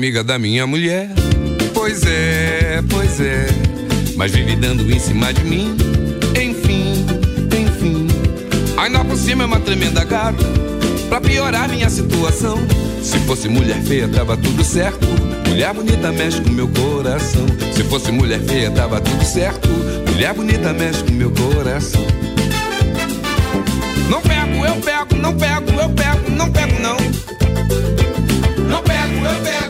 Amiga da minha mulher. Pois é, pois é. Mas vive dando em cima de mim. Enfim, enfim. Ainda por cima é uma tremenda gata. Pra piorar minha situação. Se fosse mulher feia, tava tudo certo. Mulher bonita mexe com meu coração. Se fosse mulher feia, tava tudo certo. Mulher bonita mexe com meu coração. Não pego, eu pego, não pego, eu pego, não pego, não. Não pego, eu pego,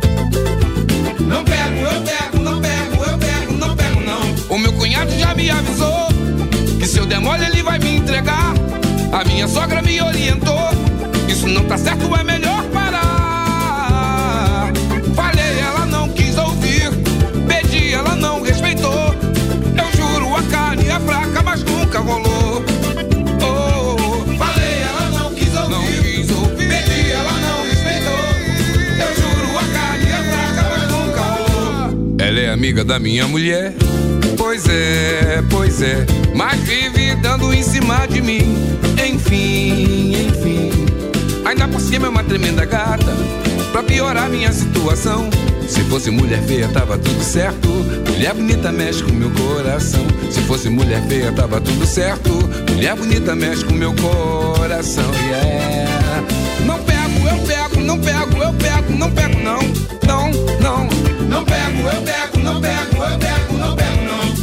Me avisou que se eu der mole ele vai me entregar. A minha sogra me orientou. Isso não tá certo, é melhor parar. Falei, ela não quis ouvir. Pedi, ela não respeitou. Eu juro, a carne fraca, mas nunca rolou. Falei, ela não quis ouvir. Não quis ouvir. Pedi, ela não respeitou. Eu juro, a carne é fraca, mas nunca rolou. Ela é amiga da minha mulher. Pois é, pois é. Mas vive dando em cima de mim. Enfim, enfim. Ainda por cima é uma tremenda gata. Pra piorar minha situação. Se fosse mulher feia, tava tudo certo. Mulher bonita mexe com meu coração. Se fosse mulher feia, tava tudo certo. Mulher bonita mexe com meu coração. Yeah. Não pego, eu pego, não pego, eu pego, não pego, não. Não, não. Não pego, eu pego, não pego, eu pego.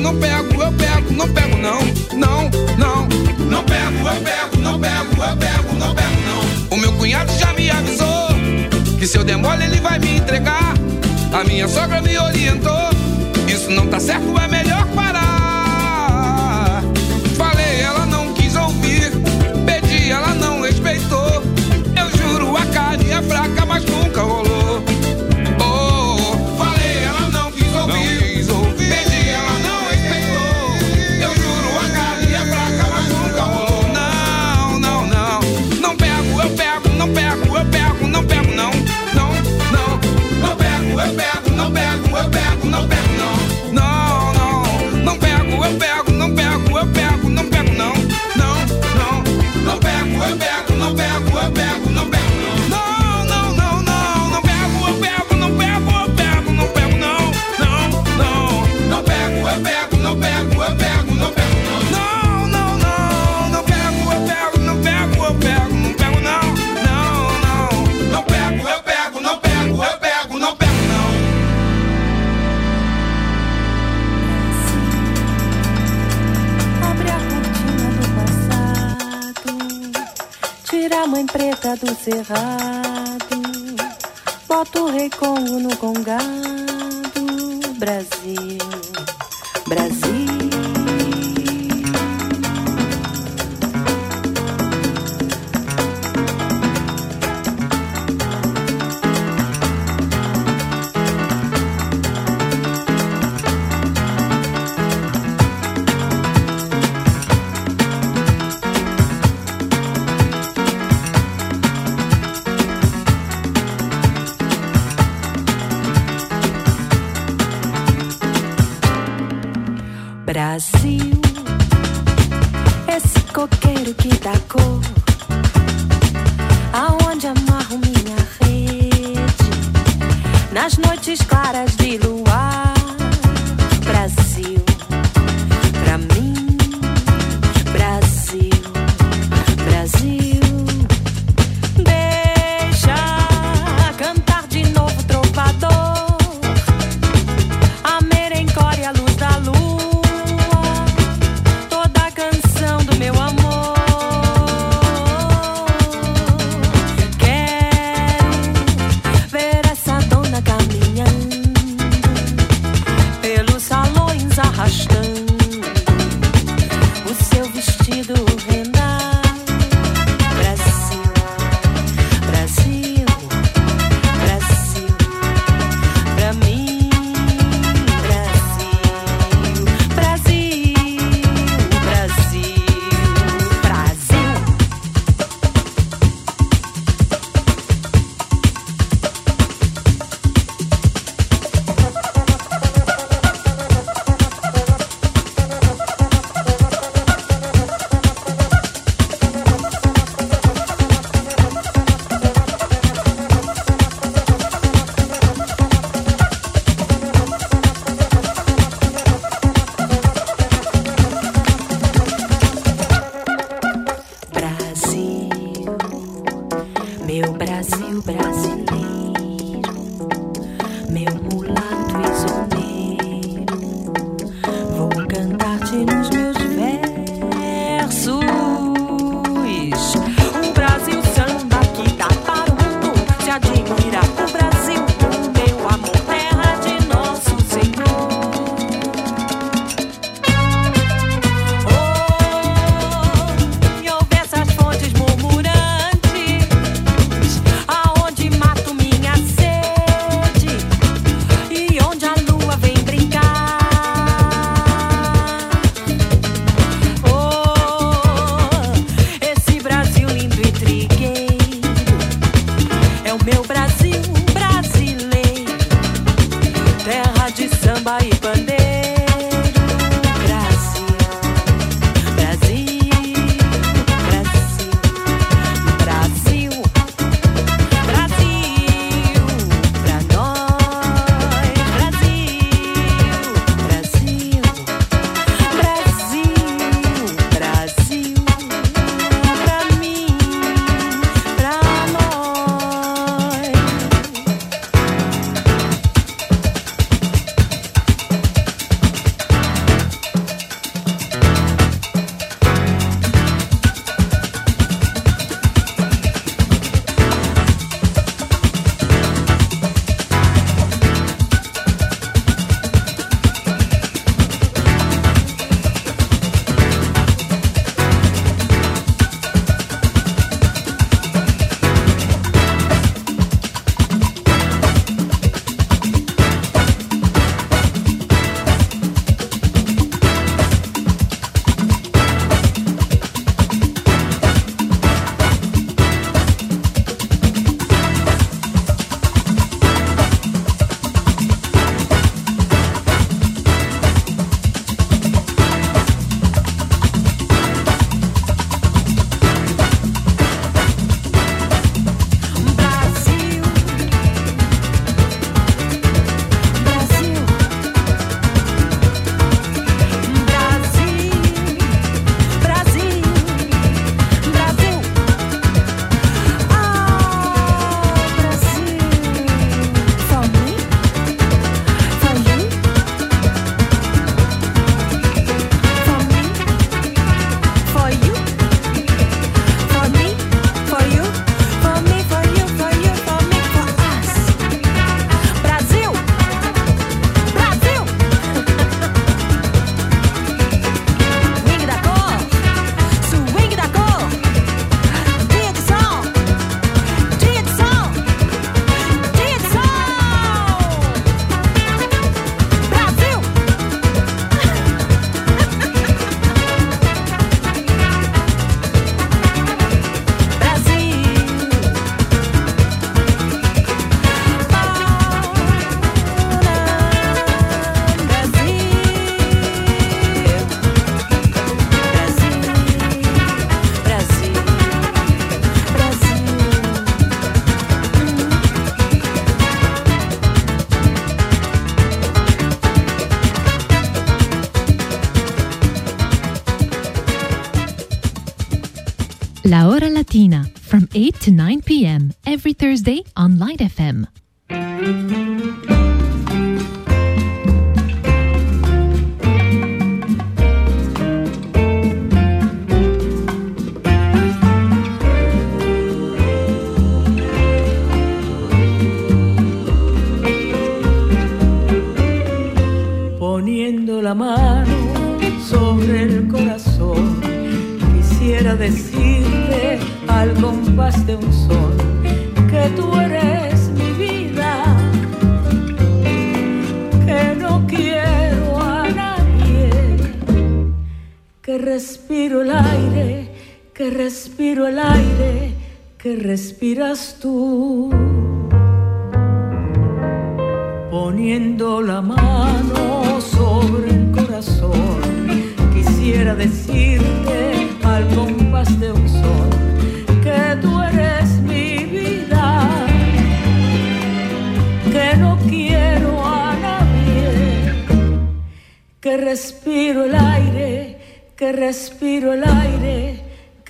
não pego, eu pego, não pego, não. Não, não. Não pego, eu pego, não pego, eu pego, não pego, não. O meu cunhado já me avisou que se eu der mole ele vai me entregar. A minha sogra me orientou. Isso não tá certo, é melhor parar. verras.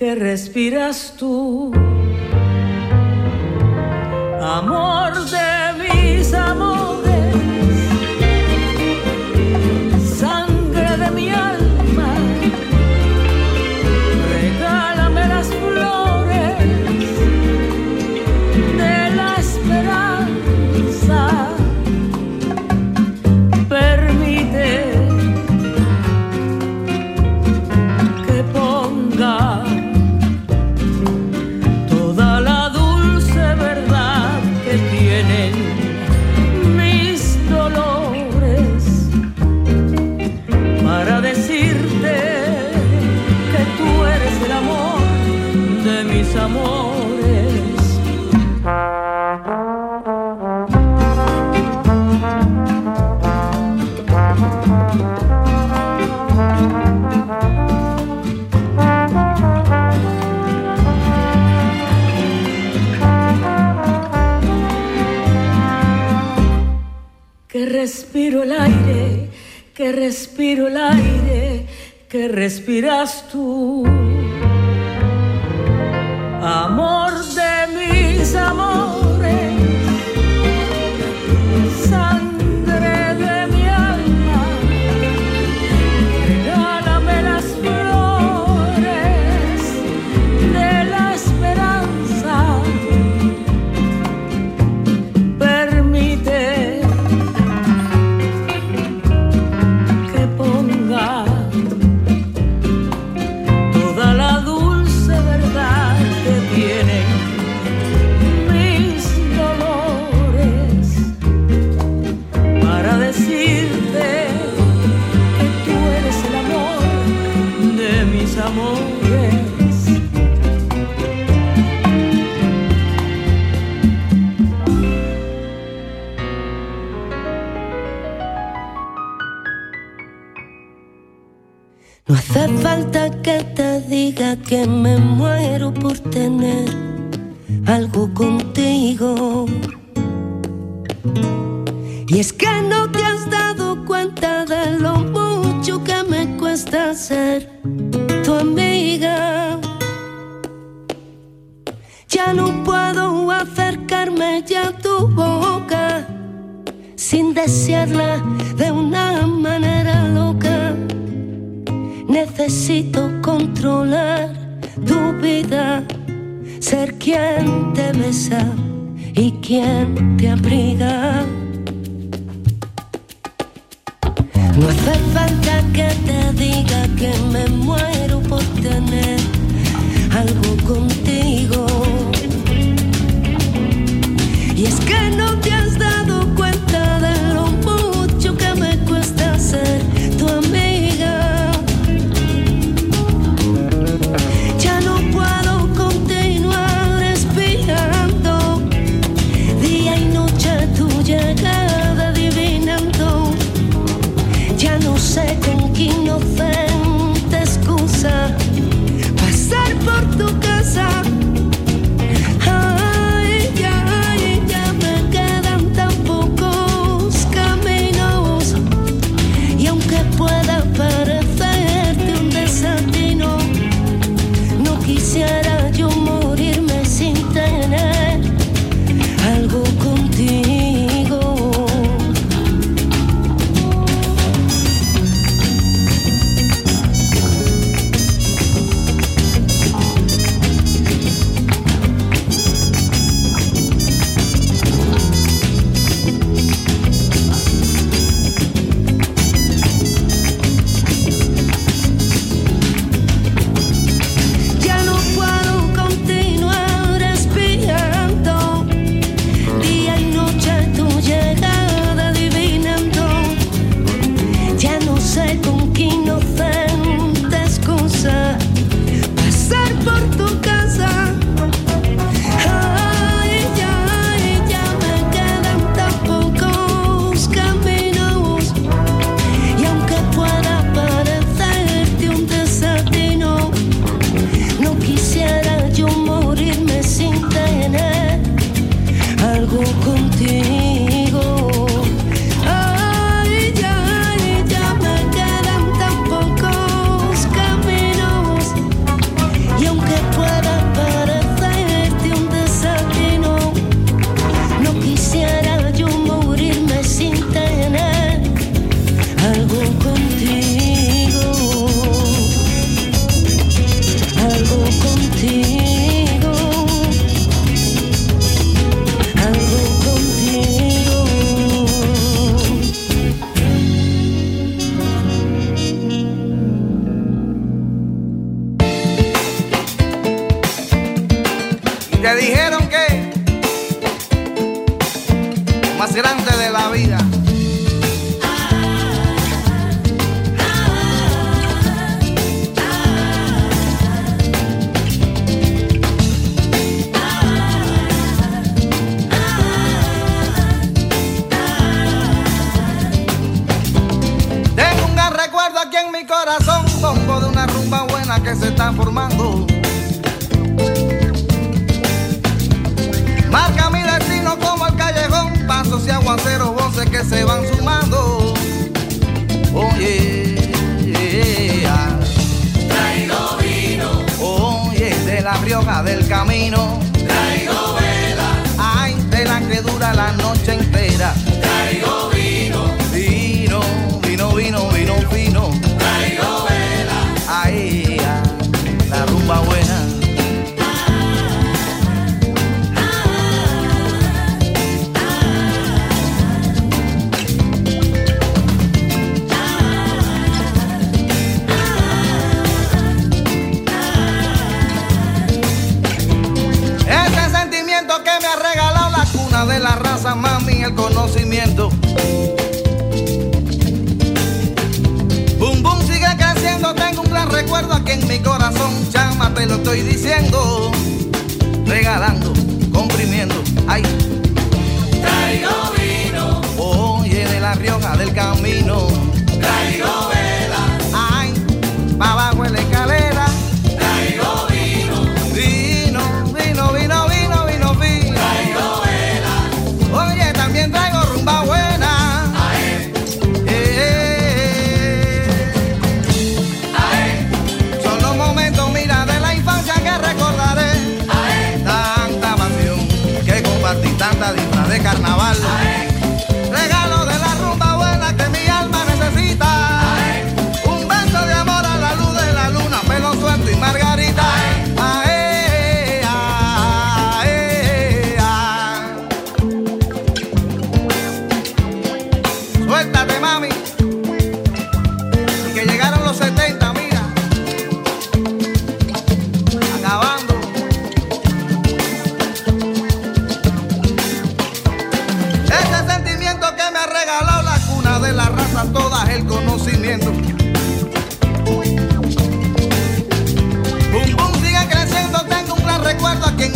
que respiras tú, amor de el aire, que respiro el aire, que respiras tú. Amor de mis amores.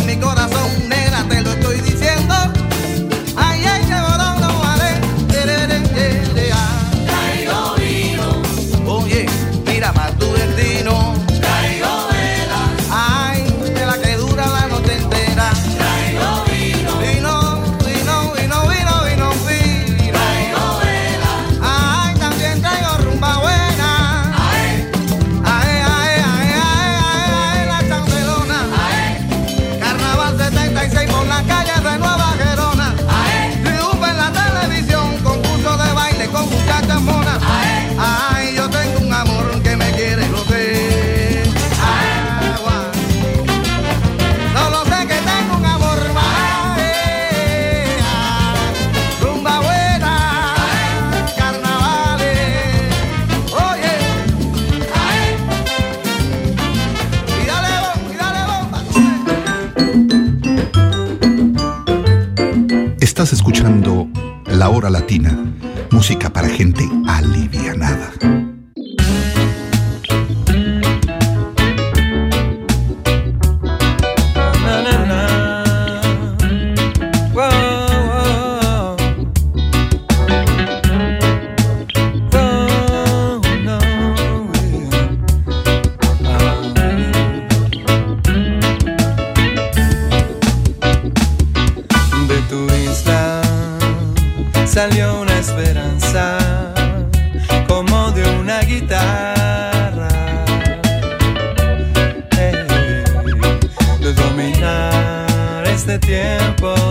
mi corazón.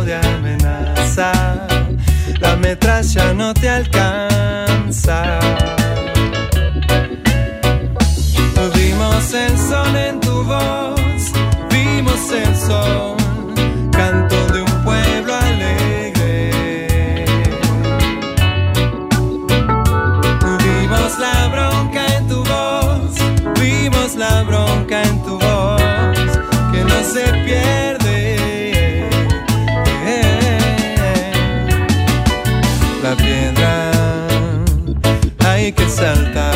de amenaza, la metralla no te alcanza. Vimos el sol en tu voz, vimos el sol, canto de un pueblo alegre. Vimos la bronca en tu voz, vimos la bronca en tu voz, que no se pierde. sangka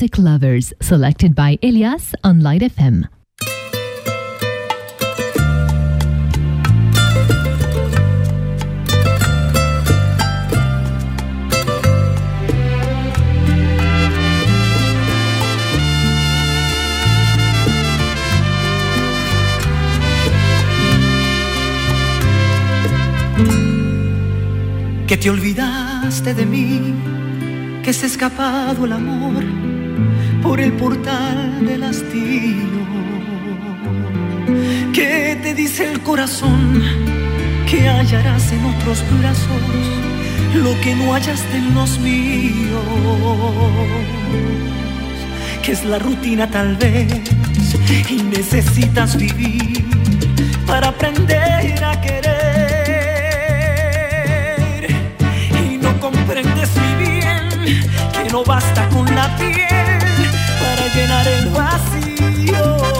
Music Lovers, selected by Elias on Light FM. Que te olvidaste de mí, que se ha escapado el amor por el portal del hastío. ¿Qué te dice el corazón? Que hallarás en otros brazos lo que no hallaste en los míos. Que es la rutina tal vez y necesitas vivir para aprender a querer. Y no comprendes muy bien que no basta con la piel para llenar el vacío.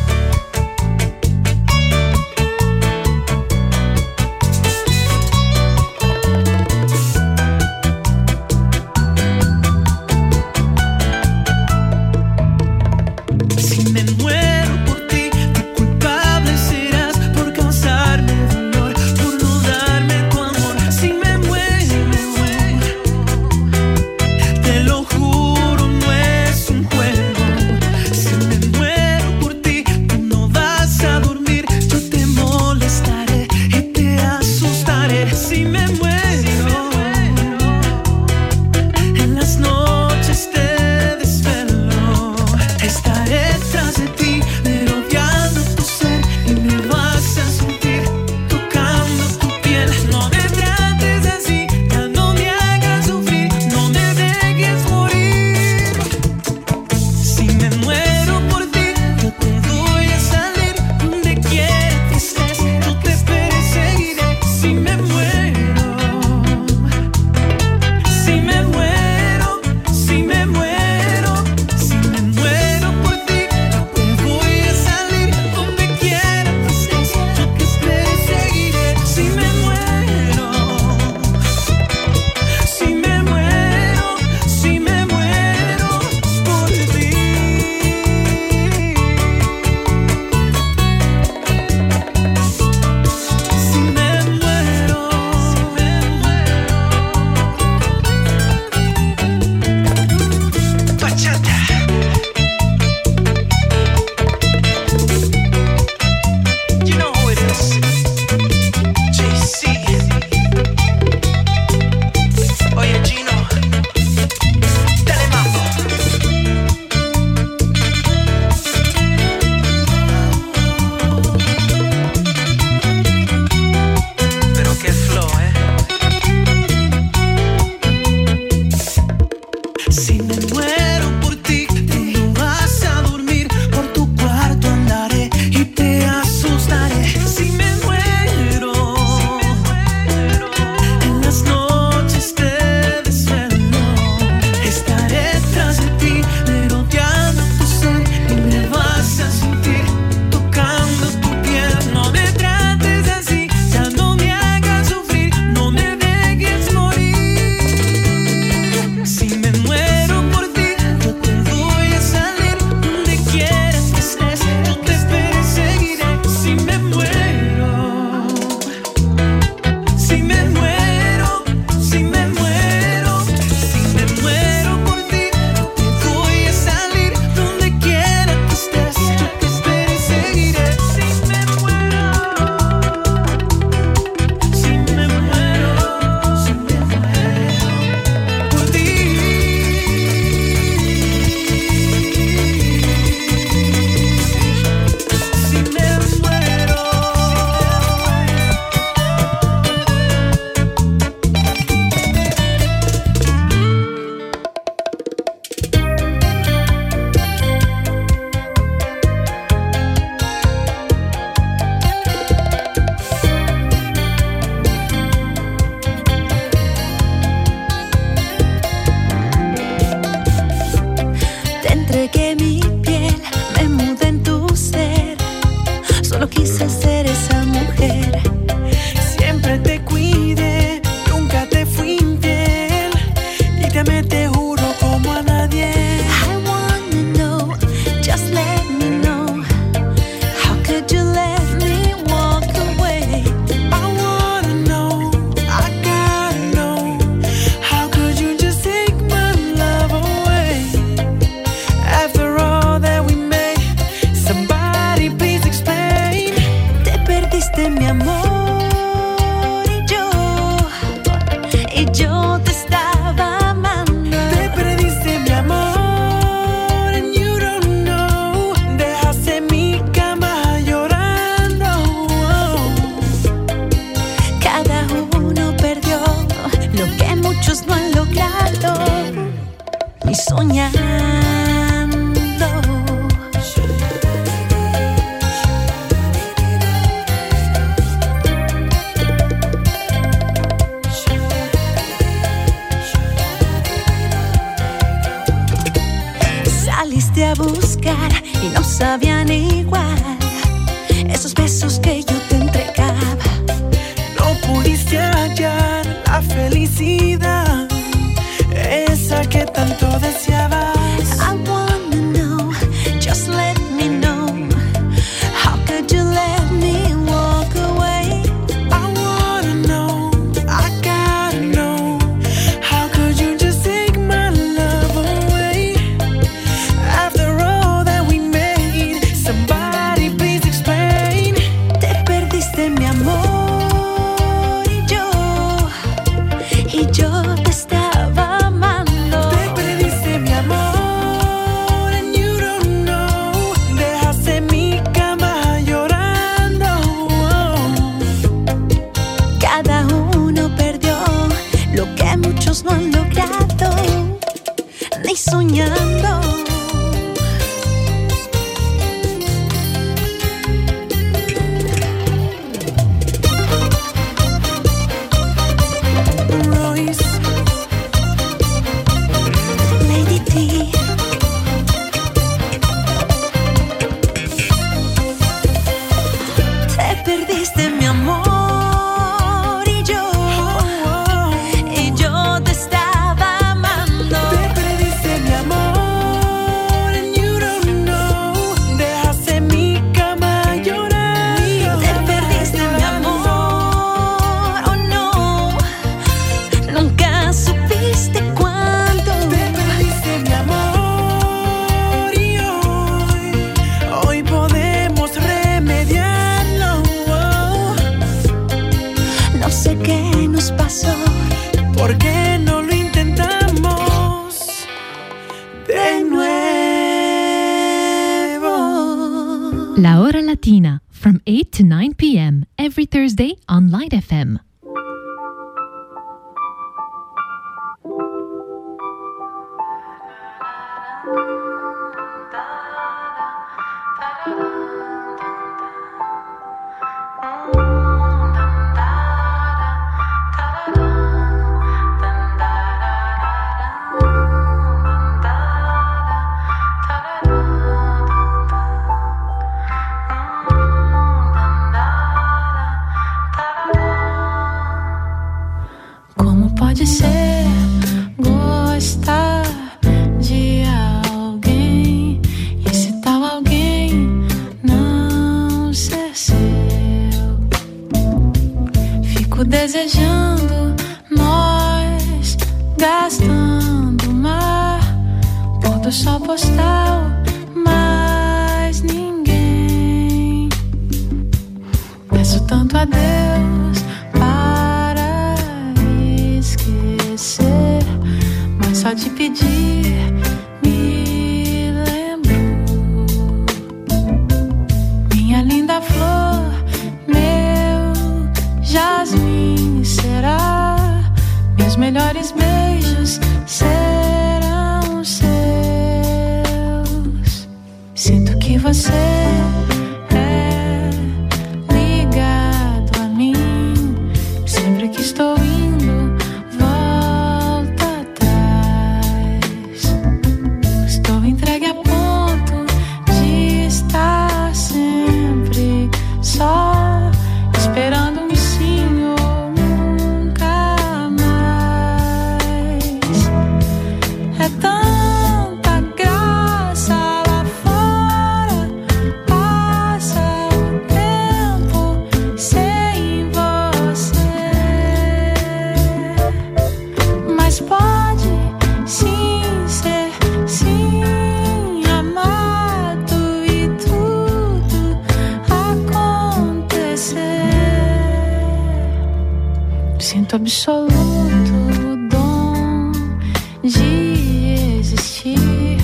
De existir.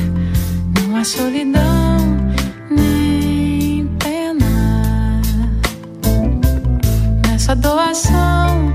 Não há solidão nem pena nessa doação.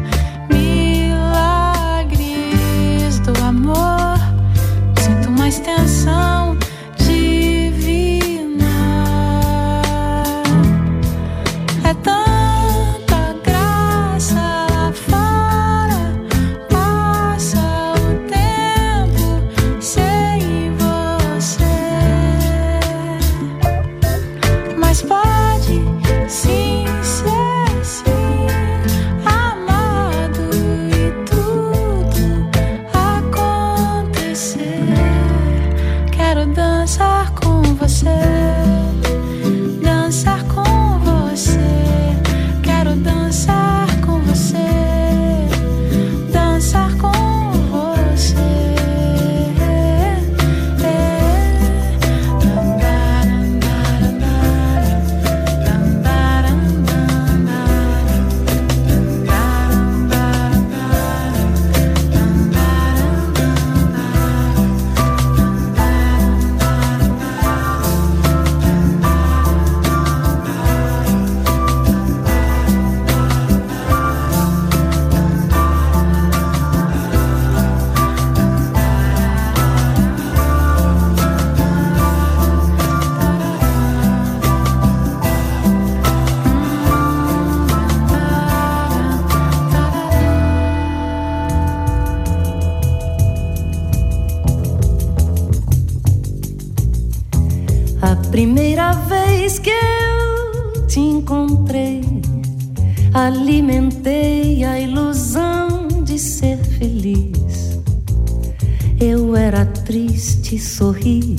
triste sorri,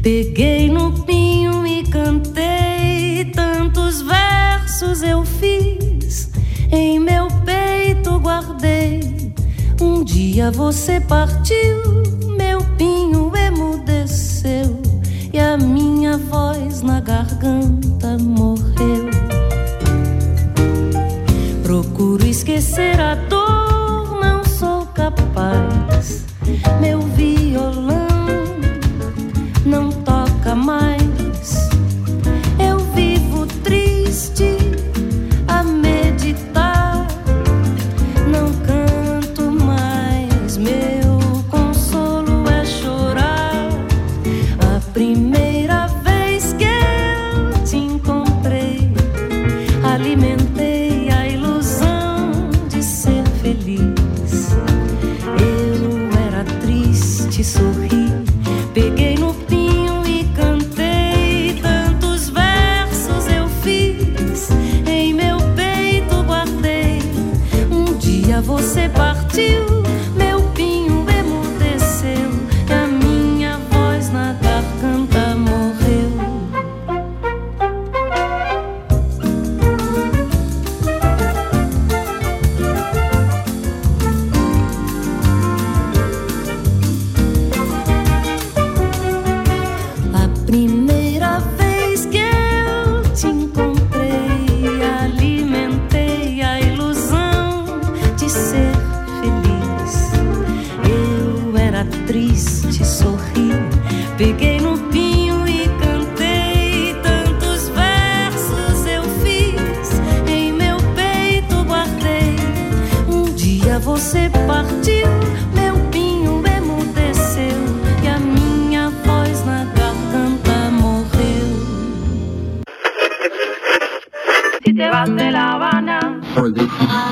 peguei no pinho e cantei. Tantos versos eu fiz, em meu peito guardei. Um dia você partiu, meu pinho emudeceu e a minha voz na garganta morreu. Procuro esquecer a for this.